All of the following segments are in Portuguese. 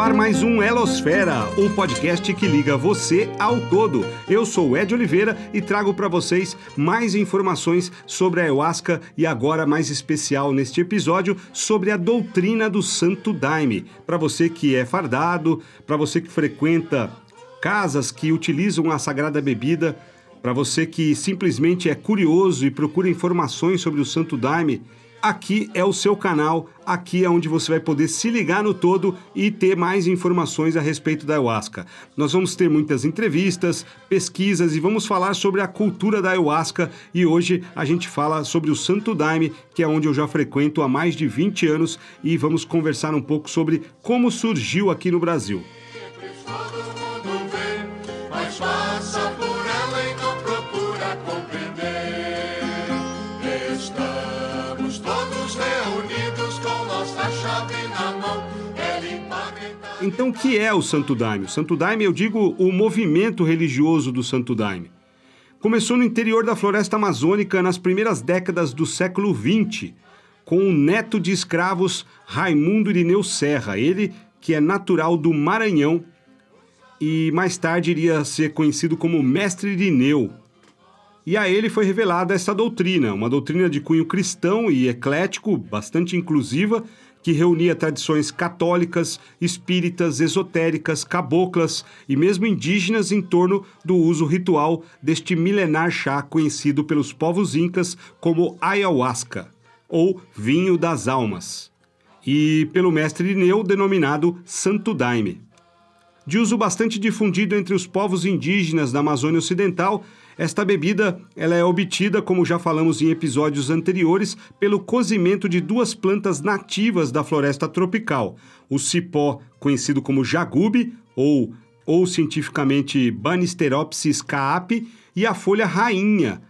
ar mais um Elosfera, o podcast que liga você ao todo. Eu sou Ed Oliveira e trago para vocês mais informações sobre a ayahuasca e agora mais especial neste episódio sobre a doutrina do Santo Daime. Para você que é fardado, para você que frequenta casas que utilizam a sagrada bebida, para você que simplesmente é curioso e procura informações sobre o Santo Daime, aqui é o seu canal, aqui é onde você vai poder se ligar no todo e ter mais informações a respeito da ayahuasca. Nós vamos ter muitas entrevistas, pesquisas e vamos falar sobre a cultura da ayahuasca e hoje a gente fala sobre o Santo Daime, que é onde eu já frequento há mais de 20 anos e vamos conversar um pouco sobre como surgiu aqui no Brasil. Então, o que é o Santo Daime? O Santo Daime, eu digo o movimento religioso do Santo Daime. Começou no interior da floresta amazônica nas primeiras décadas do século XX, com o neto de escravos Raimundo Irineu Serra, ele que é natural do Maranhão e mais tarde iria ser conhecido como Mestre Irineu. E a ele foi revelada essa doutrina, uma doutrina de cunho cristão e eclético, bastante inclusiva, que reunia tradições católicas, espíritas, esotéricas, caboclas e mesmo indígenas em torno do uso ritual deste milenar chá conhecido pelos povos incas como ayahuasca, ou vinho das almas, e pelo mestre Ineu denominado Santo Daime. De uso bastante difundido entre os povos indígenas da Amazônia Ocidental, esta bebida ela é obtida, como já falamos em episódios anteriores, pelo cozimento de duas plantas nativas da floresta tropical: o cipó, conhecido como jagube, ou, ou cientificamente Banisteropsis caapi, e a folha rainha,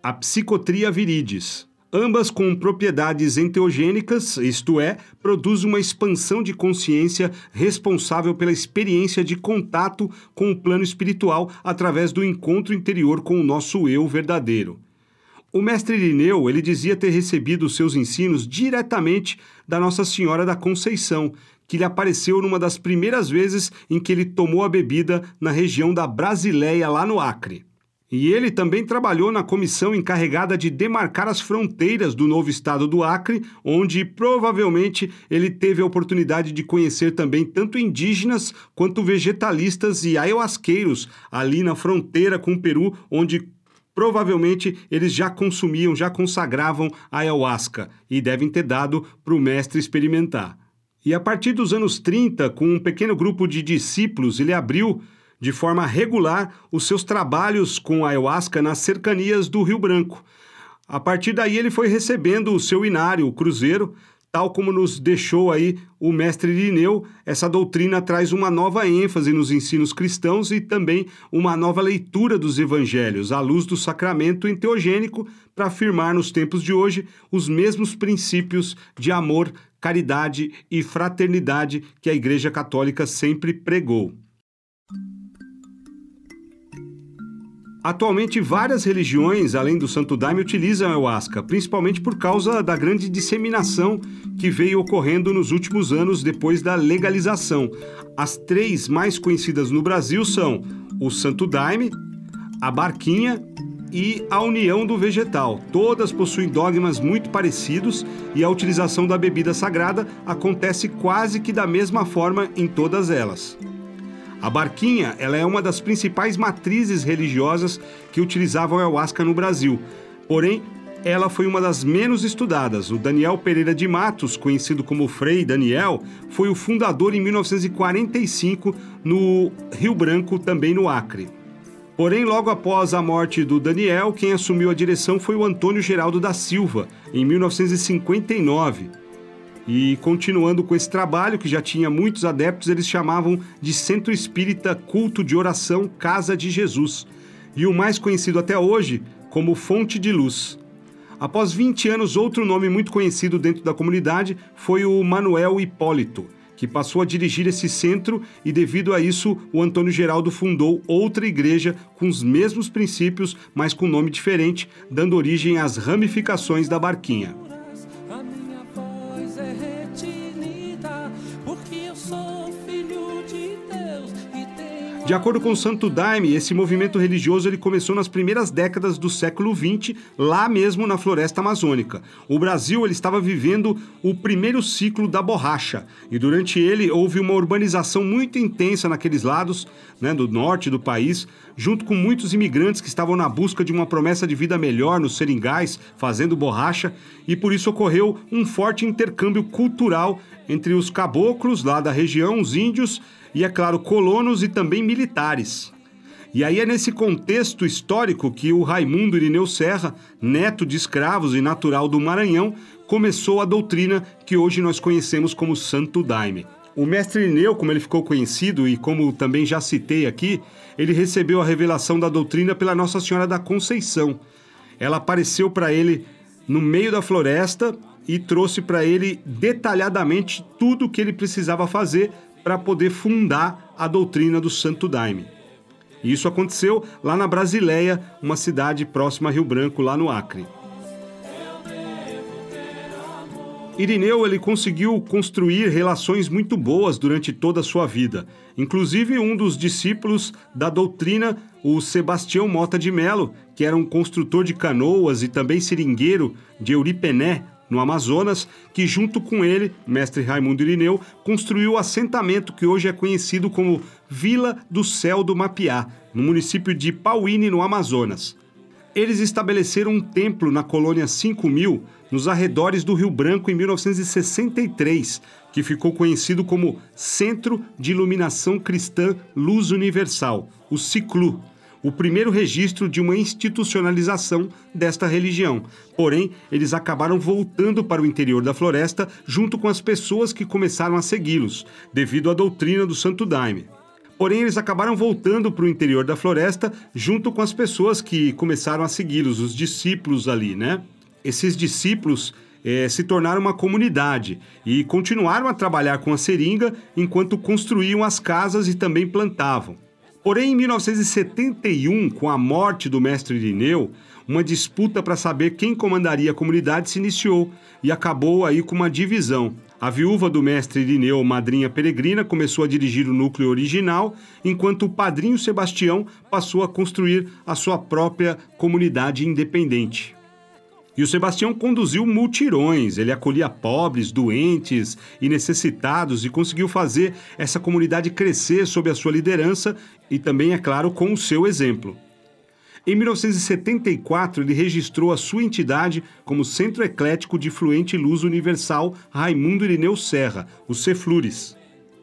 a Psicotria viridis ambas com propriedades enteogênicas, isto é, produz uma expansão de consciência responsável pela experiência de contato com o plano espiritual através do encontro interior com o nosso eu verdadeiro. O mestre Irineu, ele dizia ter recebido seus ensinos diretamente da Nossa Senhora da Conceição, que lhe apareceu numa das primeiras vezes em que ele tomou a bebida na região da Brasileia, lá no Acre. E ele também trabalhou na comissão encarregada de demarcar as fronteiras do novo estado do Acre, onde provavelmente ele teve a oportunidade de conhecer também tanto indígenas quanto vegetalistas e ayahuasqueiros ali na fronteira com o Peru, onde provavelmente eles já consumiam, já consagravam ayahuasca e devem ter dado para o mestre experimentar. E a partir dos anos 30, com um pequeno grupo de discípulos, ele abriu de forma regular os seus trabalhos com ayahuasca nas cercanias do Rio Branco. A partir daí ele foi recebendo o seu inário, o cruzeiro, tal como nos deixou aí o mestre Irineu, essa doutrina traz uma nova ênfase nos ensinos cristãos e também uma nova leitura dos evangelhos, à luz do sacramento enteogênico, para afirmar nos tempos de hoje os mesmos princípios de amor, caridade e fraternidade que a Igreja Católica sempre pregou. Atualmente, várias religiões, além do Santo Daime, utilizam a ayahuasca, principalmente por causa da grande disseminação que veio ocorrendo nos últimos anos depois da legalização. As três mais conhecidas no Brasil são o Santo Daime, a Barquinha e a União do Vegetal. Todas possuem dogmas muito parecidos e a utilização da bebida sagrada acontece quase que da mesma forma em todas elas. A barquinha ela é uma das principais matrizes religiosas que utilizavam a ayahuasca no Brasil. Porém, ela foi uma das menos estudadas. O Daniel Pereira de Matos, conhecido como Frei Daniel, foi o fundador em 1945 no Rio Branco, também no Acre. Porém, logo após a morte do Daniel, quem assumiu a direção foi o Antônio Geraldo da Silva, em 1959. E continuando com esse trabalho, que já tinha muitos adeptos, eles chamavam de Centro Espírita Culto de Oração Casa de Jesus, e o mais conhecido até hoje como Fonte de Luz. Após 20 anos, outro nome muito conhecido dentro da comunidade foi o Manuel Hipólito, que passou a dirigir esse centro e, devido a isso, o Antônio Geraldo fundou outra igreja com os mesmos princípios, mas com nome diferente, dando origem às ramificações da Barquinha. De acordo com o Santo Daime, esse movimento religioso ele começou nas primeiras décadas do século XX, lá mesmo na floresta amazônica. O Brasil ele estava vivendo o primeiro ciclo da borracha e durante ele houve uma urbanização muito intensa naqueles lados, né, do norte do país, junto com muitos imigrantes que estavam na busca de uma promessa de vida melhor nos seringais, fazendo borracha, e por isso ocorreu um forte intercâmbio cultural entre os caboclos lá da região, os índios e, é claro, colonos e também militares. E aí é nesse contexto histórico que o Raimundo Irineu Serra, neto de escravos e natural do Maranhão, começou a doutrina que hoje nós conhecemos como Santo Daime. O mestre Irineu, como ele ficou conhecido e como também já citei aqui, ele recebeu a revelação da doutrina pela Nossa Senhora da Conceição. Ela apareceu para ele no meio da floresta e trouxe para ele detalhadamente tudo o que ele precisava fazer para poder fundar a doutrina do Santo Daime. E isso aconteceu lá na Brasileia, uma cidade próxima a Rio Branco, lá no Acre. Irineu ele conseguiu construir relações muito boas durante toda a sua vida. Inclusive um dos discípulos da doutrina, o Sebastião Mota de Melo, que era um construtor de canoas e também seringueiro de Euripené, no Amazonas, que junto com ele, mestre Raimundo Irineu, construiu o assentamento que hoje é conhecido como Vila do Céu do Mapiá, no município de Pauíne, no Amazonas. Eles estabeleceram um templo na colônia 5000, nos arredores do Rio Branco, em 1963, que ficou conhecido como Centro de Iluminação Cristã Luz Universal, o CICLU, o primeiro registro de uma institucionalização desta religião. Porém, eles acabaram voltando para o interior da floresta junto com as pessoas que começaram a segui-los, devido à doutrina do Santo Daime. Porém, eles acabaram voltando para o interior da floresta junto com as pessoas que começaram a segui-los, os discípulos ali, né? Esses discípulos eh, se tornaram uma comunidade e continuaram a trabalhar com a seringa enquanto construíam as casas e também plantavam. Porém, em 1971, com a morte do mestre Irineu, uma disputa para saber quem comandaria a comunidade se iniciou e acabou aí com uma divisão. A viúva do mestre Irineu, madrinha peregrina, começou a dirigir o núcleo original, enquanto o padrinho Sebastião passou a construir a sua própria comunidade independente. E o Sebastião conduziu multirões, ele acolhia pobres, doentes e necessitados e conseguiu fazer essa comunidade crescer sob a sua liderança e também, é claro, com o seu exemplo. Em 1974, ele registrou a sua entidade como Centro Eclético de Fluente Luz Universal Raimundo Irineu Serra, o Ceflures.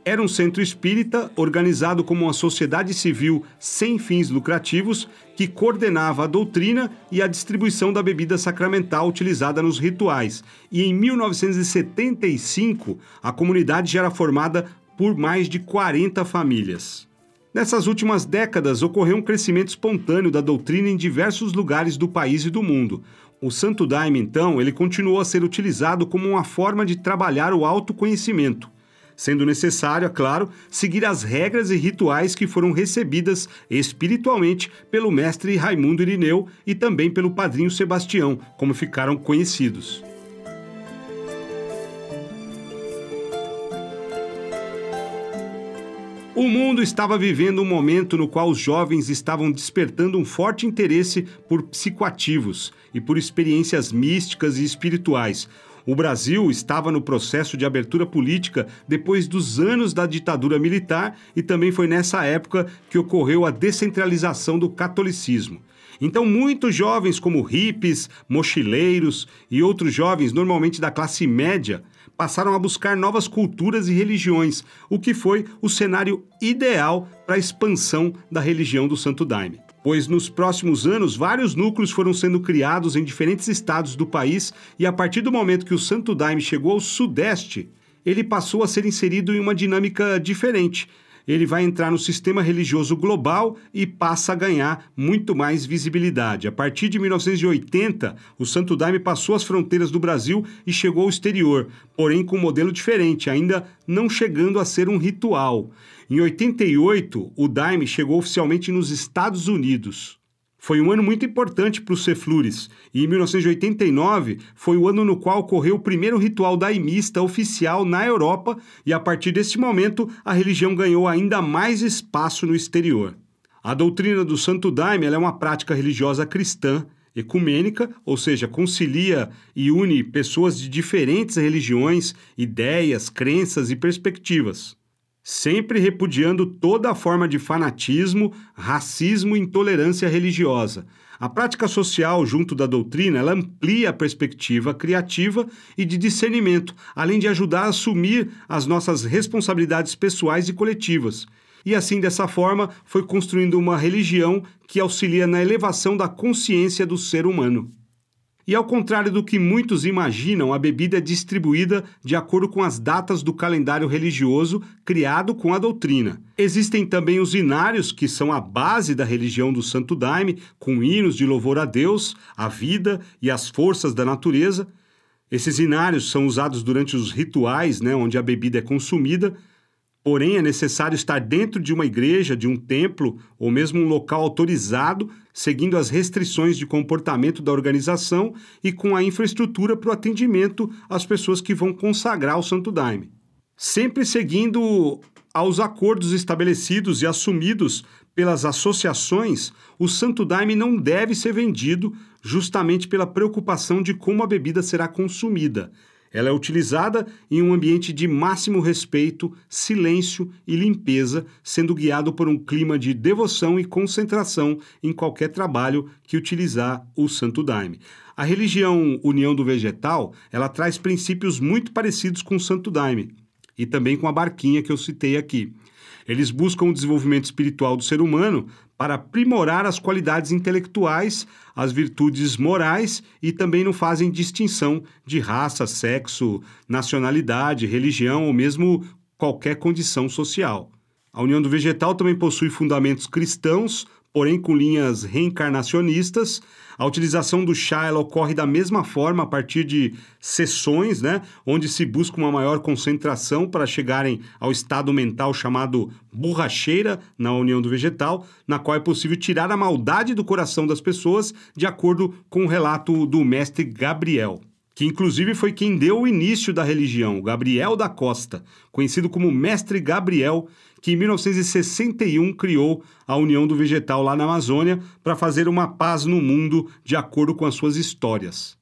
Era um centro espírita organizado como uma sociedade civil sem fins lucrativos que coordenava a doutrina e a distribuição da bebida sacramental utilizada nos rituais. E em 1975, a comunidade já era formada por mais de 40 famílias. Nessas últimas décadas, ocorreu um crescimento espontâneo da doutrina em diversos lugares do país e do mundo. O Santo Daime, então, ele continuou a ser utilizado como uma forma de trabalhar o autoconhecimento sendo necessário, é claro, seguir as regras e rituais que foram recebidas espiritualmente pelo mestre Raimundo Irineu e também pelo padrinho Sebastião, como ficaram conhecidos. O mundo estava vivendo um momento no qual os jovens estavam despertando um forte interesse por psicoativos e por experiências místicas e espirituais, o Brasil estava no processo de abertura política depois dos anos da ditadura militar e também foi nessa época que ocorreu a descentralização do catolicismo. Então, muitos jovens, como hippies, mochileiros e outros jovens, normalmente da classe média, passaram a buscar novas culturas e religiões, o que foi o cenário ideal para a expansão da religião do Santo Daime pois nos próximos anos vários núcleos foram sendo criados em diferentes estados do país e a partir do momento que o Santo Daime chegou ao Sudeste, ele passou a ser inserido em uma dinâmica diferente. Ele vai entrar no sistema religioso global e passa a ganhar muito mais visibilidade. A partir de 1980, o Santo Daime passou as fronteiras do Brasil e chegou ao exterior, porém com um modelo diferente, ainda não chegando a ser um ritual. Em 88, o Daime chegou oficialmente nos Estados Unidos. Foi um ano muito importante para os Ceflures, e em 1989 foi o ano no qual ocorreu o primeiro ritual daimista oficial na Europa, e a partir desse momento a religião ganhou ainda mais espaço no exterior. A doutrina do Santo Daime é uma prática religiosa cristã, ecumênica, ou seja, concilia e une pessoas de diferentes religiões, ideias, crenças e perspectivas sempre repudiando toda forma de fanatismo, racismo e intolerância religiosa. A prática social, junto da doutrina, ela amplia a perspectiva criativa e de discernimento, além de ajudar a assumir as nossas responsabilidades pessoais e coletivas. E assim, dessa forma, foi construindo uma religião que auxilia na elevação da consciência do ser humano. E ao contrário do que muitos imaginam, a bebida é distribuída de acordo com as datas do calendário religioso criado com a doutrina. Existem também os inários, que são a base da religião do Santo Daime, com hinos de louvor a Deus, a vida e as forças da natureza. Esses inários são usados durante os rituais, né, onde a bebida é consumida, Porém, é necessário estar dentro de uma igreja, de um templo ou mesmo um local autorizado, seguindo as restrições de comportamento da organização e com a infraestrutura para o atendimento às pessoas que vão consagrar o Santo Daime. Sempre seguindo aos acordos estabelecidos e assumidos pelas associações, o Santo Daime não deve ser vendido justamente pela preocupação de como a bebida será consumida ela é utilizada em um ambiente de máximo respeito, silêncio e limpeza, sendo guiado por um clima de devoção e concentração em qualquer trabalho que utilizar o Santo Daime. A religião União do Vegetal, ela traz princípios muito parecidos com o Santo Daime e também com a barquinha que eu citei aqui. Eles buscam o desenvolvimento espiritual do ser humano para aprimorar as qualidades intelectuais, as virtudes morais e também não fazem distinção de raça, sexo, nacionalidade, religião ou mesmo qualquer condição social. A União do Vegetal também possui fundamentos cristãos, porém com linhas reencarnacionistas. A utilização do chá ela ocorre da mesma forma a partir de sessões, né, onde se busca uma maior concentração para chegarem ao estado mental chamado borracheira na união do vegetal, na qual é possível tirar a maldade do coração das pessoas, de acordo com o relato do mestre Gabriel que inclusive foi quem deu o início da religião, Gabriel da Costa, conhecido como Mestre Gabriel, que em 1961 criou a União do Vegetal lá na Amazônia para fazer uma paz no mundo de acordo com as suas histórias.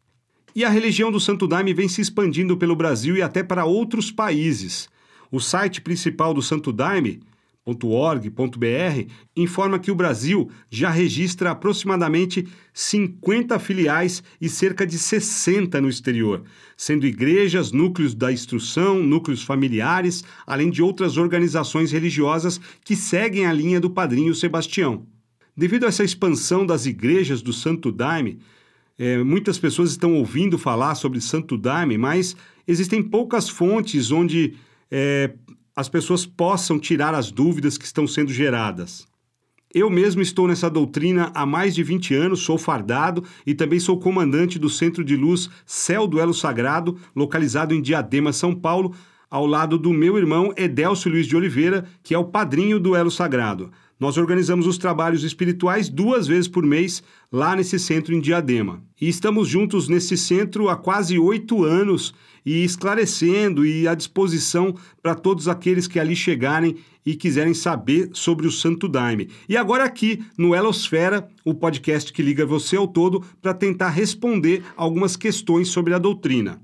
E a religião do Santo Daime vem se expandindo pelo Brasil e até para outros países. O site principal do Santo Daime .org.br informa que o Brasil já registra aproximadamente 50 filiais e cerca de 60 no exterior, sendo igrejas, núcleos da instrução, núcleos familiares, além de outras organizações religiosas que seguem a linha do padrinho Sebastião. Devido a essa expansão das igrejas do Santo Daime, é, muitas pessoas estão ouvindo falar sobre Santo Daime, mas existem poucas fontes onde é, as pessoas possam tirar as dúvidas que estão sendo geradas. Eu mesmo estou nessa doutrina há mais de 20 anos, sou fardado e também sou comandante do Centro de Luz Céu do Elo Sagrado, localizado em Diadema, São Paulo, ao lado do meu irmão Edélcio Luiz de Oliveira, que é o padrinho do Elo Sagrado. Nós organizamos os trabalhos espirituais duas vezes por mês lá nesse centro em Diadema. E estamos juntos nesse centro há quase oito anos e esclarecendo e à disposição para todos aqueles que ali chegarem e quiserem saber sobre o Santo Daime. E agora aqui no Elosfera, o podcast que liga você ao todo para tentar responder algumas questões sobre a doutrina.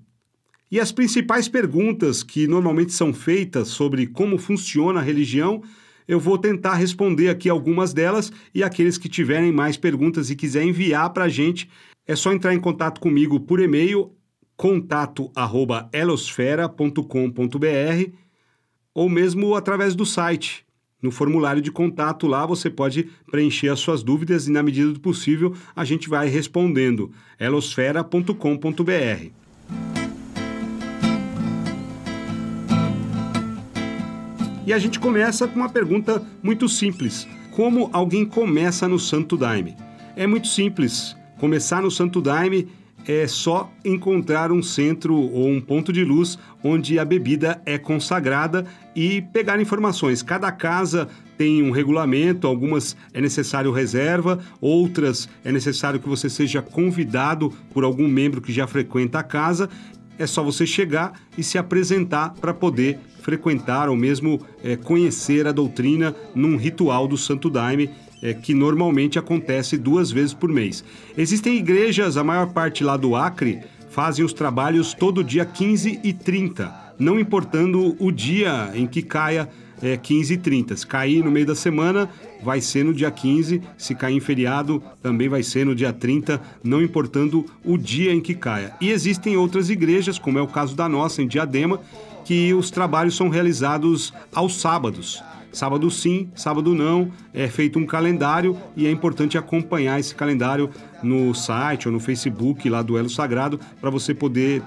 E as principais perguntas que normalmente são feitas sobre como funciona a religião eu vou tentar responder aqui algumas delas e aqueles que tiverem mais perguntas e quiserem enviar para a gente, é só entrar em contato comigo por e-mail contato@elosfera.com.br ou mesmo através do site. No formulário de contato lá você pode preencher as suas dúvidas e na medida do possível a gente vai respondendo. elosfera.com.br. E a gente começa com uma pergunta muito simples: Como alguém começa no Santo Daime? É muito simples. Começar no Santo Daime é só encontrar um centro ou um ponto de luz onde a bebida é consagrada e pegar informações. Cada casa tem um regulamento, algumas é necessário reserva, outras é necessário que você seja convidado por algum membro que já frequenta a casa. É só você chegar e se apresentar para poder frequentar ou mesmo é, conhecer a doutrina num ritual do Santo Daime é, que normalmente acontece duas vezes por mês. Existem igrejas, a maior parte lá do Acre, fazem os trabalhos todo dia 15 e 30, não importando o dia em que caia é, 15 e 30. Se cair no meio da semana, vai ser no dia 15. Se cair em feriado, também vai ser no dia 30, não importando o dia em que caia. E existem outras igrejas, como é o caso da nossa, em Diadema, que os trabalhos são realizados aos sábados. Sábado sim, sábado não. É feito um calendário e é importante acompanhar esse calendário no site ou no Facebook lá do Elo Sagrado para você poder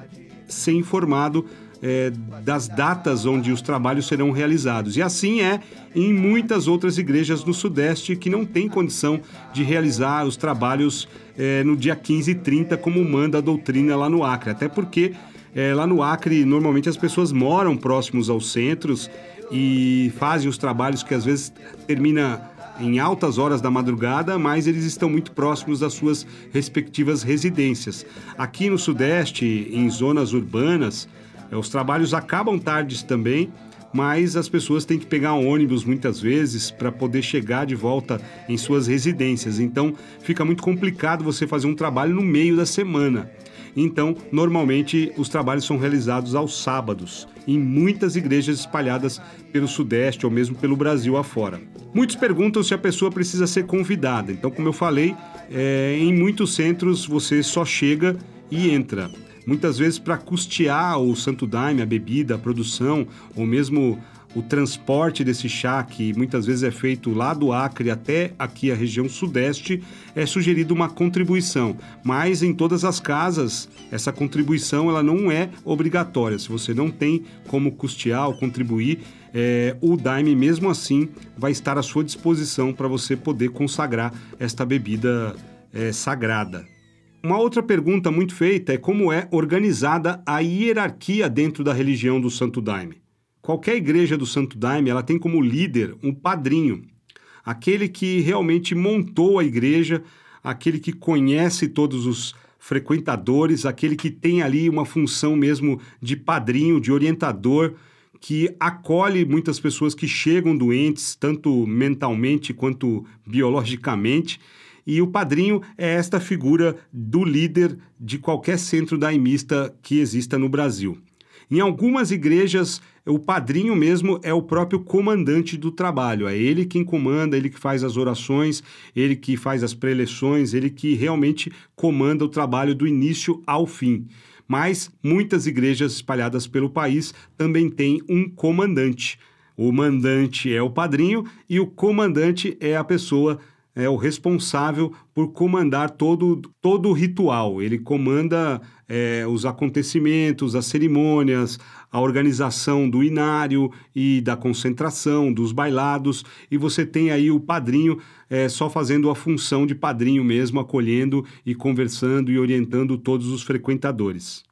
ser informado é, das datas onde os trabalhos serão realizados. E assim é em muitas outras igrejas no Sudeste que não têm condição de realizar os trabalhos é, no dia 15 e 30, como manda a doutrina lá no Acre. Até porque é, lá no Acre, normalmente as pessoas moram próximos aos centros e fazem os trabalhos que às vezes termina em altas horas da madrugada, mas eles estão muito próximos das suas respectivas residências. Aqui no Sudeste, em zonas urbanas, os trabalhos acabam tardes também, mas as pessoas têm que pegar um ônibus muitas vezes para poder chegar de volta em suas residências. Então fica muito complicado você fazer um trabalho no meio da semana. Então, normalmente, os trabalhos são realizados aos sábados, em muitas igrejas espalhadas pelo Sudeste ou mesmo pelo Brasil afora. Muitos perguntam se a pessoa precisa ser convidada. Então, como eu falei, é, em muitos centros você só chega e entra. Muitas vezes para custear o Santo Daime, a bebida, a produção, ou mesmo o transporte desse chá, que muitas vezes é feito lá do Acre até aqui a região sudeste, é sugerido uma contribuição. Mas em todas as casas, essa contribuição ela não é obrigatória. Se você não tem como custear ou contribuir, é, o Daime, mesmo assim, vai estar à sua disposição para você poder consagrar esta bebida é, sagrada. Uma outra pergunta muito feita é como é organizada a hierarquia dentro da religião do Santo Daime. Qualquer igreja do Santo Daime, ela tem como líder um padrinho, aquele que realmente montou a igreja, aquele que conhece todos os frequentadores, aquele que tem ali uma função mesmo de padrinho, de orientador, que acolhe muitas pessoas que chegam doentes, tanto mentalmente quanto biologicamente. E o padrinho é esta figura do líder de qualquer centro daimista que exista no Brasil. Em algumas igrejas, o padrinho mesmo é o próprio comandante do trabalho. É ele quem comanda, ele que faz as orações, ele que faz as preleções, ele que realmente comanda o trabalho do início ao fim. Mas muitas igrejas espalhadas pelo país também têm um comandante. O mandante é o padrinho e o comandante é a pessoa é o responsável por comandar todo, todo o ritual. Ele comanda é, os acontecimentos, as cerimônias, a organização do inário e da concentração, dos bailados, e você tem aí o padrinho é, só fazendo a função de padrinho mesmo, acolhendo e conversando e orientando todos os frequentadores.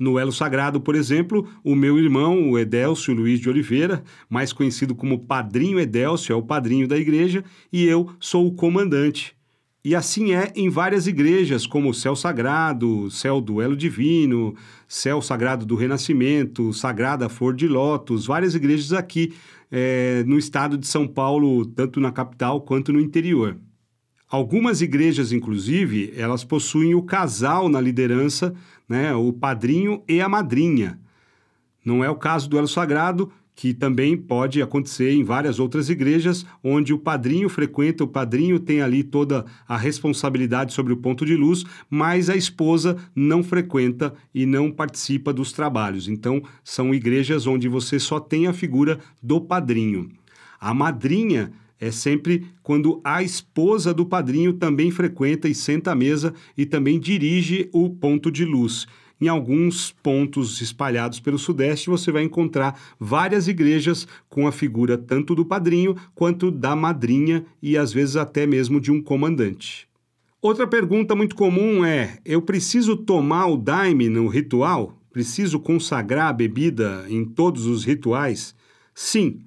No Elo Sagrado, por exemplo, o meu irmão, o Edélcio Luiz de Oliveira, mais conhecido como Padrinho Edélcio, é o padrinho da igreja, e eu sou o comandante. E assim é em várias igrejas, como o Céu Sagrado, Céu do Elo Divino, Céu Sagrado do Renascimento, Sagrada Flor de Lótus, várias igrejas aqui é, no estado de São Paulo, tanto na capital quanto no interior. Algumas igrejas, inclusive, elas possuem o casal na liderança, né, o padrinho e a madrinha. Não é o caso do Elo Sagrado, que também pode acontecer em várias outras igrejas, onde o padrinho frequenta, o padrinho tem ali toda a responsabilidade sobre o ponto de luz, mas a esposa não frequenta e não participa dos trabalhos. Então, são igrejas onde você só tem a figura do padrinho. A madrinha é sempre quando a esposa do padrinho também frequenta e senta à mesa e também dirige o ponto de luz. Em alguns pontos espalhados pelo Sudeste, você vai encontrar várias igrejas com a figura tanto do padrinho quanto da madrinha e às vezes até mesmo de um comandante. Outra pergunta muito comum é: eu preciso tomar o daime no ritual? Preciso consagrar a bebida em todos os rituais? Sim.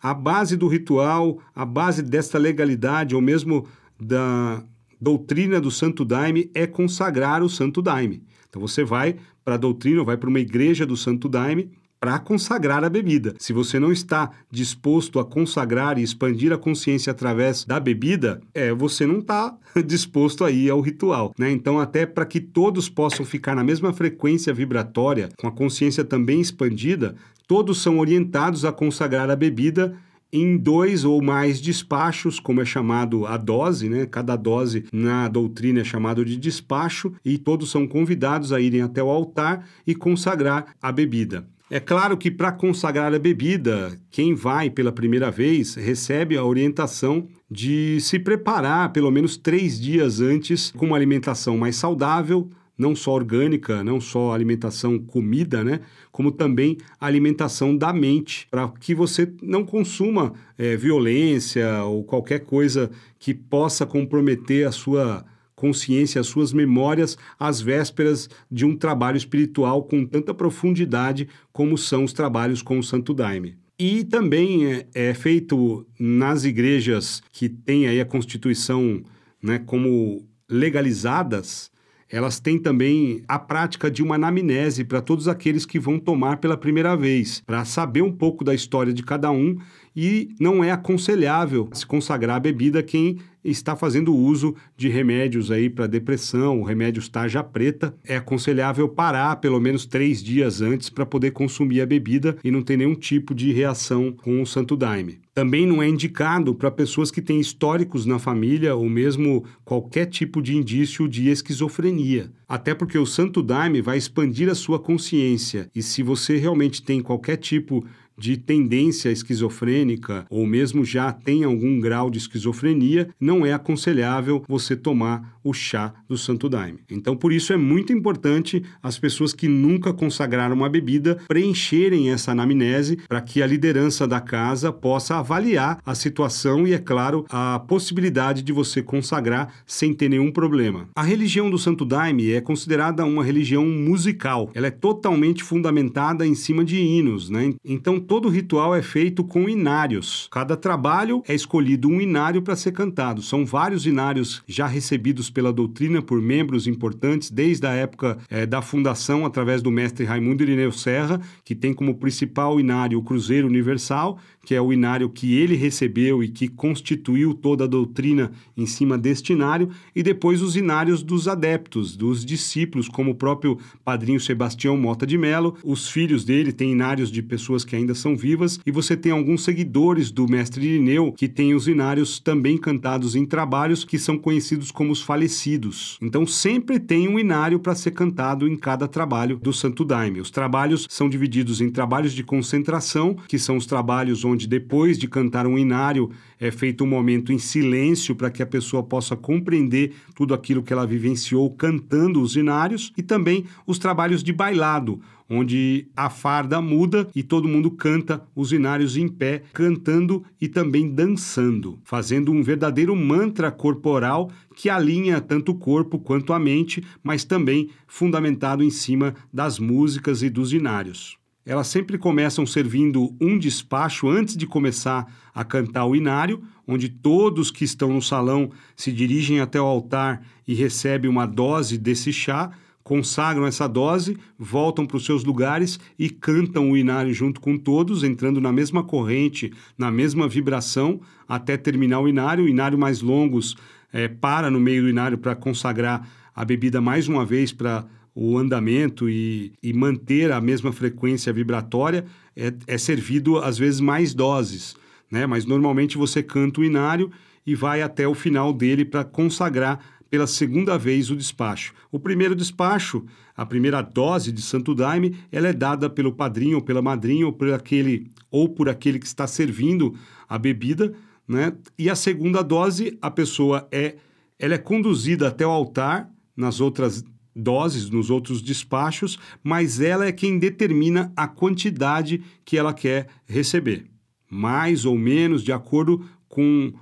A base do ritual, a base desta legalidade, ou mesmo da doutrina do Santo Daime, é consagrar o Santo Daime. Então você vai para a doutrina, vai para uma igreja do Santo Daime para consagrar a bebida. Se você não está disposto a consagrar e expandir a consciência através da bebida, é, você não está disposto a ir ao ritual, né? Então, até para que todos possam ficar na mesma frequência vibratória, com a consciência também expandida, todos são orientados a consagrar a bebida em dois ou mais despachos, como é chamado a dose, né? Cada dose na doutrina é chamado de despacho e todos são convidados a irem até o altar e consagrar a bebida. É claro que para consagrar a bebida, quem vai pela primeira vez recebe a orientação de se preparar pelo menos três dias antes com uma alimentação mais saudável, não só orgânica, não só alimentação comida, né? Como também alimentação da mente, para que você não consuma é, violência ou qualquer coisa que possa comprometer a sua consciência, as suas memórias às vésperas de um trabalho espiritual com tanta profundidade como são os trabalhos com o Santo Daime. E também é, é feito nas igrejas que têm aí a Constituição né, como legalizadas, elas têm também a prática de uma anamnese para todos aqueles que vão tomar pela primeira vez, para saber um pouco da história de cada um e não é aconselhável se consagrar a bebida quem está fazendo uso de remédios aí para depressão, remédios tarja preta, é aconselhável parar pelo menos três dias antes para poder consumir a bebida e não ter nenhum tipo de reação com o santo daime. Também não é indicado para pessoas que têm históricos na família ou mesmo qualquer tipo de indício de esquizofrenia. Até porque o santo daime vai expandir a sua consciência e se você realmente tem qualquer tipo de tendência esquizofrênica ou mesmo já tem algum grau de esquizofrenia, não é aconselhável você tomar o chá do Santo Daime. Então, por isso é muito importante as pessoas que nunca consagraram uma bebida preencherem essa anamnese para que a liderança da casa possa avaliar a situação e, é claro, a possibilidade de você consagrar sem ter nenhum problema. A religião do Santo Daime é considerada uma religião musical. Ela é totalmente fundamentada em cima de hinos, né? Então, todo ritual é feito com inários. Cada trabalho é escolhido um inário para ser cantado. São vários inários já recebidos pela doutrina por membros importantes desde a época é, da fundação, através do mestre Raimundo Irineu Serra, que tem como principal inário o Cruzeiro Universal, que é o inário que ele recebeu e que constituiu toda a doutrina em cima deste inário, e depois os inários dos adeptos, dos discípulos, como o próprio padrinho Sebastião Mota de Melo, os filhos dele têm inários de pessoas que ainda são vivas, e você tem alguns seguidores do mestre Irineu que têm os inários também cantados em trabalhos que são conhecidos como os falecidos. Então sempre tem um inário para ser cantado em cada trabalho do Santo Daime. Os trabalhos são divididos em trabalhos de concentração, que são os trabalhos onde onde depois de cantar um inário é feito um momento em silêncio para que a pessoa possa compreender tudo aquilo que ela vivenciou cantando os inários, e também os trabalhos de bailado, onde a farda muda e todo mundo canta os inários em pé, cantando e também dançando, fazendo um verdadeiro mantra corporal que alinha tanto o corpo quanto a mente, mas também fundamentado em cima das músicas e dos inários elas sempre começam servindo um despacho antes de começar a cantar o inário, onde todos que estão no salão se dirigem até o altar e recebem uma dose desse chá, consagram essa dose, voltam para os seus lugares e cantam o inário junto com todos, entrando na mesma corrente, na mesma vibração, até terminar o inário. O inário mais longos é, para no meio do inário para consagrar a bebida mais uma vez para o andamento e, e manter a mesma frequência vibratória, é, é servido às vezes mais doses, né? Mas normalmente você canta o inário e vai até o final dele para consagrar pela segunda vez o despacho. O primeiro despacho, a primeira dose de Santo Daime, ela é dada pelo padrinho ou pela madrinha ou por aquele ou por aquele que está servindo a bebida, né? E a segunda dose, a pessoa é ela é conduzida até o altar nas outras doses nos outros despachos, mas ela é quem determina a quantidade que ela quer receber, mais ou menos de acordo com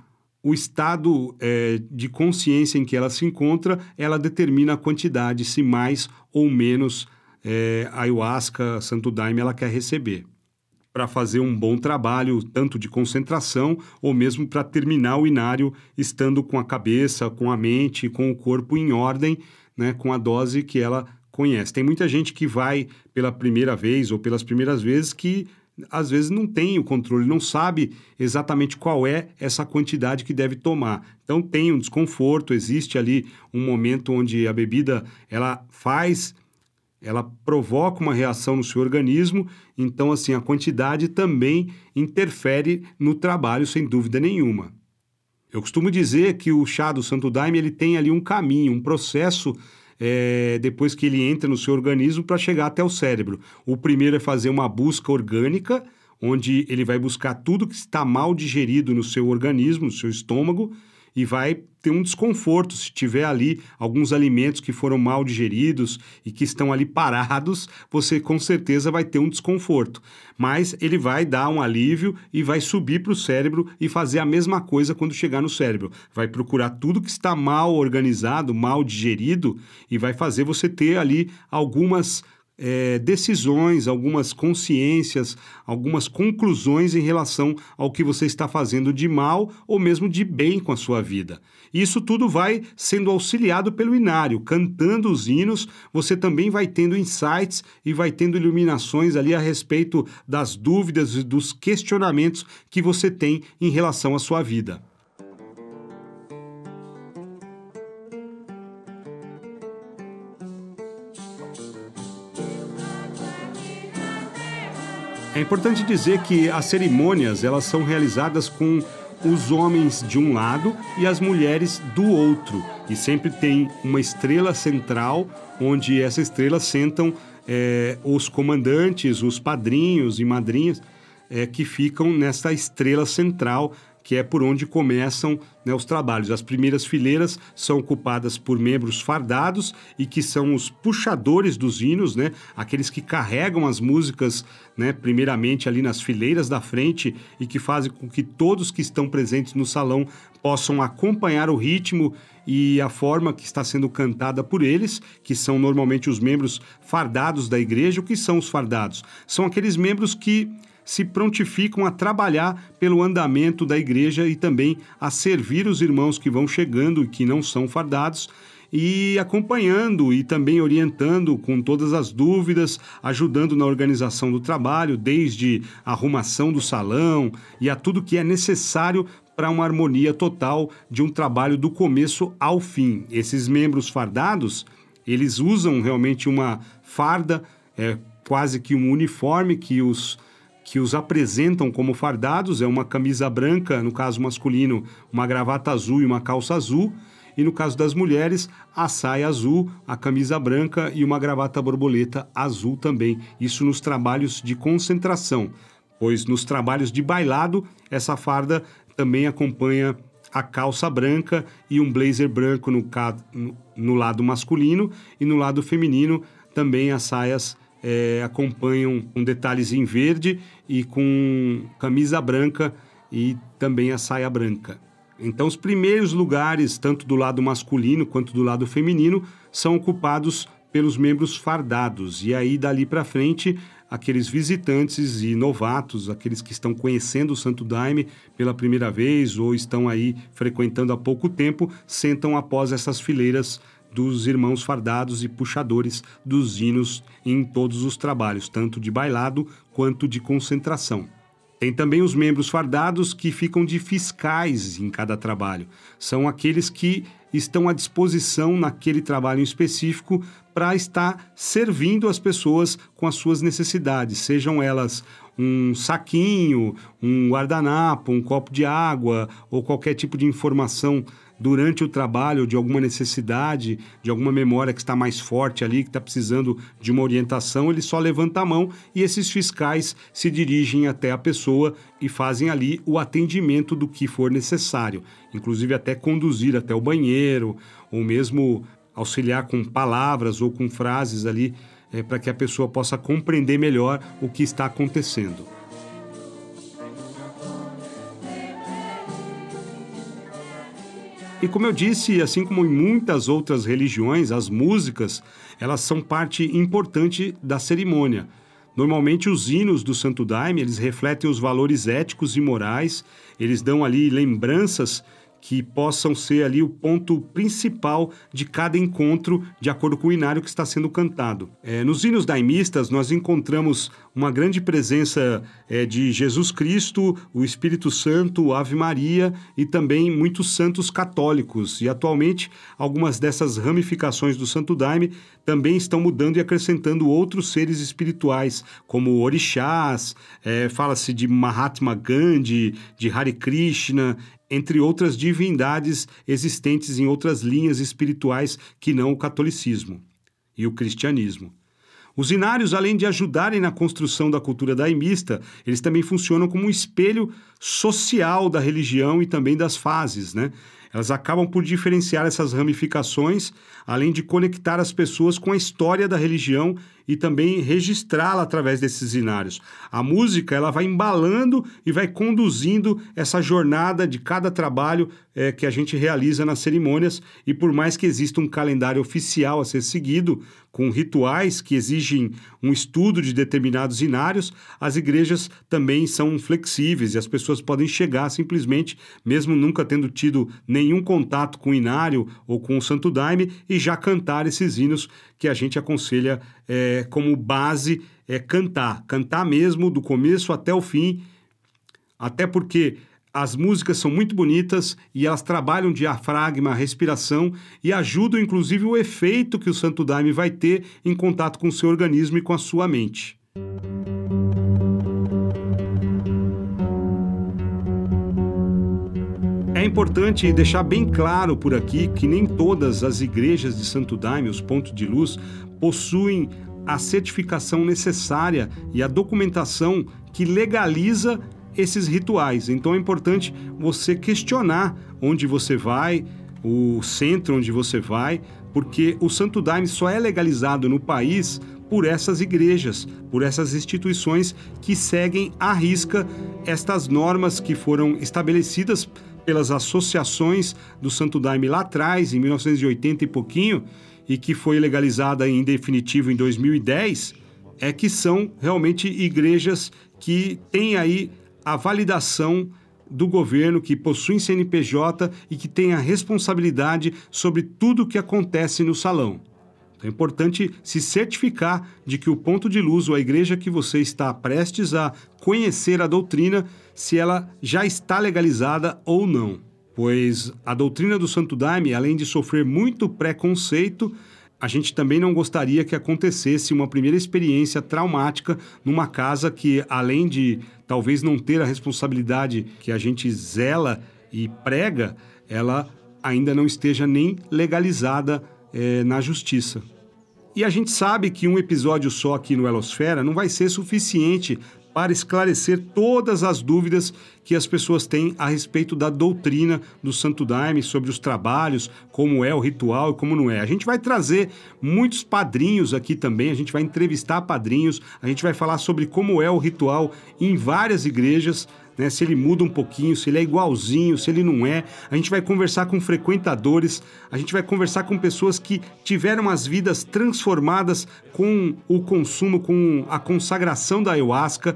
o estado é, de consciência em que ela se encontra, ela determina a quantidade, se mais ou menos é, ayahuasca, santo daime, ela quer receber. Para fazer um bom trabalho, tanto de concentração ou mesmo para terminar o inário estando com a cabeça, com a mente, com o corpo em ordem, né, com a dose que ela conhece. Tem muita gente que vai pela primeira vez ou pelas primeiras vezes que às vezes não tem o controle, não sabe exatamente qual é essa quantidade que deve tomar. Então tem um desconforto, existe ali um momento onde a bebida ela faz ela provoca uma reação no seu organismo, então assim a quantidade também interfere no trabalho sem dúvida nenhuma. Eu costumo dizer que o chá do Santo Daime ele tem ali um caminho, um processo é, depois que ele entra no seu organismo para chegar até o cérebro. O primeiro é fazer uma busca orgânica, onde ele vai buscar tudo que está mal digerido no seu organismo, no seu estômago, e vai ter um desconforto se tiver ali alguns alimentos que foram mal digeridos e que estão ali parados, você com certeza vai ter um desconforto. Mas ele vai dar um alívio e vai subir para o cérebro e fazer a mesma coisa quando chegar no cérebro. Vai procurar tudo que está mal organizado, mal digerido e vai fazer você ter ali algumas é, decisões, algumas consciências, algumas conclusões em relação ao que você está fazendo de mal ou mesmo de bem com a sua vida. Isso tudo vai sendo auxiliado pelo inário, cantando os hinos, você também vai tendo insights e vai tendo iluminações ali a respeito das dúvidas e dos questionamentos que você tem em relação à sua vida. É importante dizer que as cerimônias elas são realizadas com os homens de um lado e as mulheres do outro. E sempre tem uma estrela central, onde essa estrela sentam é, os comandantes, os padrinhos e madrinhas é, que ficam nessa estrela central que é por onde começam né, os trabalhos. As primeiras fileiras são ocupadas por membros fardados e que são os puxadores dos hinos, né, aqueles que carregam as músicas, né, primeiramente ali nas fileiras da frente e que fazem com que todos que estão presentes no salão possam acompanhar o ritmo e a forma que está sendo cantada por eles, que são normalmente os membros fardados da igreja. O que são os fardados? São aqueles membros que se prontificam a trabalhar pelo andamento da igreja e também a servir os irmãos que vão chegando e que não são fardados e acompanhando e também orientando com todas as dúvidas, ajudando na organização do trabalho, desde a arrumação do salão e a tudo que é necessário para uma harmonia total de um trabalho do começo ao fim. Esses membros fardados, eles usam realmente uma farda, é quase que um uniforme que os que os apresentam como fardados, é uma camisa branca, no caso masculino, uma gravata azul e uma calça azul, e no caso das mulheres, a saia azul, a camisa branca e uma gravata borboleta azul também. Isso nos trabalhos de concentração, pois nos trabalhos de bailado, essa farda também acompanha a calça branca e um blazer branco no, no lado masculino e no lado feminino também as saias é, acompanham com detalhes em verde e com camisa branca e também a saia branca. Então, os primeiros lugares, tanto do lado masculino quanto do lado feminino, são ocupados pelos membros fardados. E aí, dali para frente, aqueles visitantes e novatos, aqueles que estão conhecendo o Santo Daime pela primeira vez ou estão aí frequentando há pouco tempo, sentam após essas fileiras dos irmãos fardados e puxadores dos hinos em todos os trabalhos, tanto de bailado quanto de concentração. Tem também os membros fardados que ficam de fiscais em cada trabalho. São aqueles que estão à disposição naquele trabalho específico para estar servindo as pessoas com as suas necessidades, sejam elas um saquinho, um guardanapo, um copo de água ou qualquer tipo de informação durante o trabalho de alguma necessidade, de alguma memória que está mais forte ali, que está precisando de uma orientação, ele só levanta a mão e esses fiscais se dirigem até a pessoa e fazem ali o atendimento do que for necessário, inclusive até conduzir até o banheiro, ou mesmo auxiliar com palavras ou com frases ali é, para que a pessoa possa compreender melhor o que está acontecendo. E como eu disse, assim como em muitas outras religiões, as músicas, elas são parte importante da cerimônia. Normalmente os hinos do Santo Daime, eles refletem os valores éticos e morais, eles dão ali lembranças que possam ser ali o ponto principal de cada encontro, de acordo com o inário que está sendo cantado. É, nos hinos daimistas, nós encontramos uma grande presença é, de Jesus Cristo, o Espírito Santo, Ave Maria e também muitos santos católicos. E atualmente, algumas dessas ramificações do Santo Daime também estão mudando e acrescentando outros seres espirituais, como orixás, é, fala-se de Mahatma Gandhi, de Hare Krishna, entre outras divindades existentes em outras linhas espirituais que não o catolicismo e o cristianismo. Os inários, além de ajudarem na construção da cultura daimista, eles também funcionam como um espelho social da religião e também das fases, né? Elas acabam por diferenciar essas ramificações, além de conectar as pessoas com a história da religião e também registrá-la através desses inários. A música ela vai embalando e vai conduzindo essa jornada de cada trabalho é, que a gente realiza nas cerimônias e por mais que exista um calendário oficial a ser seguido com rituais que exigem um estudo de determinados inários, as igrejas também são flexíveis e as pessoas podem chegar simplesmente, mesmo nunca tendo tido nenhum contato com o inário ou com o santo daime, e já cantar esses hinos que a gente aconselha é, como base é cantar, cantar mesmo do começo até o fim, até porque as músicas são muito bonitas e elas trabalham diafragma, respiração e ajudam inclusive o efeito que o Santo Daime vai ter em contato com o seu organismo e com a sua mente. É importante deixar bem claro por aqui que nem todas as igrejas de Santo Daime, os pontos de luz, possuem a certificação necessária e a documentação que legaliza esses rituais. Então é importante você questionar onde você vai, o centro onde você vai, porque o Santo Daime só é legalizado no país por essas igrejas, por essas instituições que seguem à risca estas normas que foram estabelecidas pelas associações do Santo Daime lá atrás, em 1980 e pouquinho, e que foi legalizada em definitivo em 2010, é que são realmente igrejas que têm aí a validação do governo, que possuem CNPJ e que têm a responsabilidade sobre tudo o que acontece no salão. Então é importante se certificar de que o ponto de luz ou a igreja que você está prestes a conhecer a doutrina se ela já está legalizada ou não. Pois a doutrina do Santo Daime, além de sofrer muito preconceito, a gente também não gostaria que acontecesse uma primeira experiência traumática numa casa que, além de talvez não ter a responsabilidade que a gente zela e prega, ela ainda não esteja nem legalizada é, na justiça. E a gente sabe que um episódio só aqui no Elosfera não vai ser suficiente para esclarecer todas as dúvidas que as pessoas têm a respeito da doutrina do Santo Daime, sobre os trabalhos, como é o ritual e como não é. A gente vai trazer muitos padrinhos aqui também, a gente vai entrevistar padrinhos, a gente vai falar sobre como é o ritual em várias igrejas né? Se ele muda um pouquinho, se ele é igualzinho, se ele não é. A gente vai conversar com frequentadores, a gente vai conversar com pessoas que tiveram as vidas transformadas com o consumo, com a consagração da ayahuasca.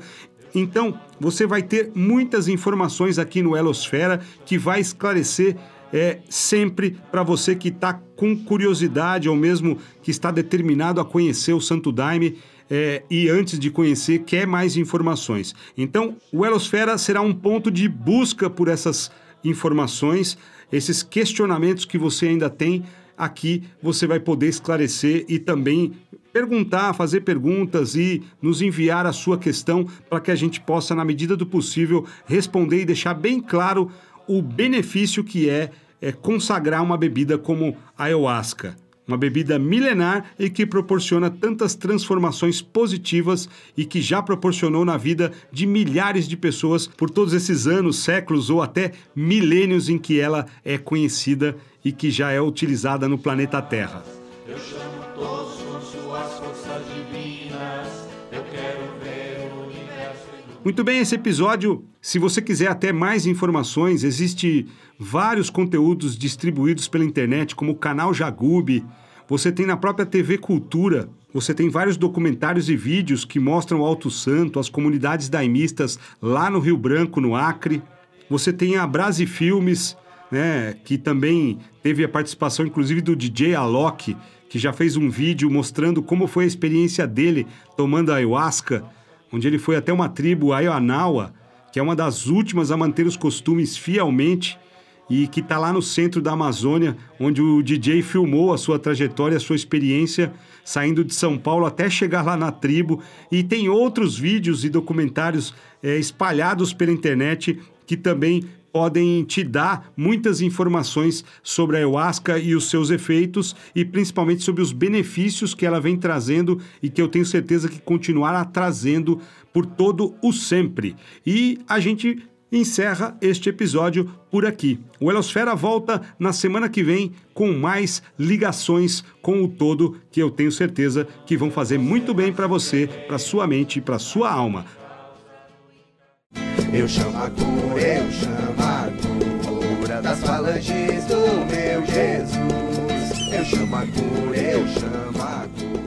Então, você vai ter muitas informações aqui no Elosfera que vai esclarecer é, sempre para você que está com curiosidade ou mesmo que está determinado a conhecer o Santo Daime é, e antes de conhecer quer mais informações. Então, o Elosfera será um ponto de busca por essas informações, esses questionamentos que você ainda tem. Aqui você vai poder esclarecer e também perguntar, fazer perguntas e nos enviar a sua questão para que a gente possa, na medida do possível, responder e deixar bem claro o benefício que é, é consagrar uma bebida como a ayahuasca uma bebida milenar e que proporciona tantas transformações positivas e que já proporcionou na vida de milhares de pessoas por todos esses anos, séculos ou até milênios em que ela é conhecida e que já é utilizada no planeta Terra. Eu chamo todos com suas forças divinas, eu quero ver o universo Muito bem, esse episódio, se você quiser até mais informações, existe vários conteúdos distribuídos pela internet, como o canal Jagube, você tem na própria TV Cultura, você tem vários documentários e vídeos que mostram o Alto Santo, as comunidades daimistas lá no Rio Branco, no Acre. Você tem a Brasi Filmes, né, que também teve a participação inclusive do DJ Alok, que já fez um vídeo mostrando como foi a experiência dele tomando ayahuasca, onde ele foi até uma tribo Ayanawa, que é uma das últimas a manter os costumes fielmente e que está lá no centro da Amazônia, onde o DJ filmou a sua trajetória, a sua experiência, saindo de São Paulo até chegar lá na tribo. E tem outros vídeos e documentários é, espalhados pela internet que também podem te dar muitas informações sobre a ayahuasca e os seus efeitos e principalmente sobre os benefícios que ela vem trazendo e que eu tenho certeza que continuará trazendo por todo o sempre. E a gente encerra este episódio por aqui. O Elosfera volta na semana que vem com mais ligações com o todo que eu tenho certeza que vão fazer muito bem para você, para sua mente e para sua alma. Eu chamo a cura, eu chamo a cura das falanges do meu Jesus. Eu chamo a cura, eu chamo.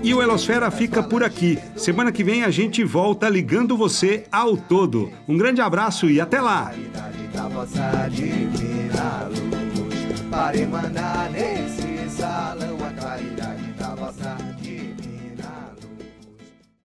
E o Elosfera fica por aqui. Semana que vem a gente volta ligando você ao todo. Um grande abraço e até lá! Para emanar nesse salão a claridade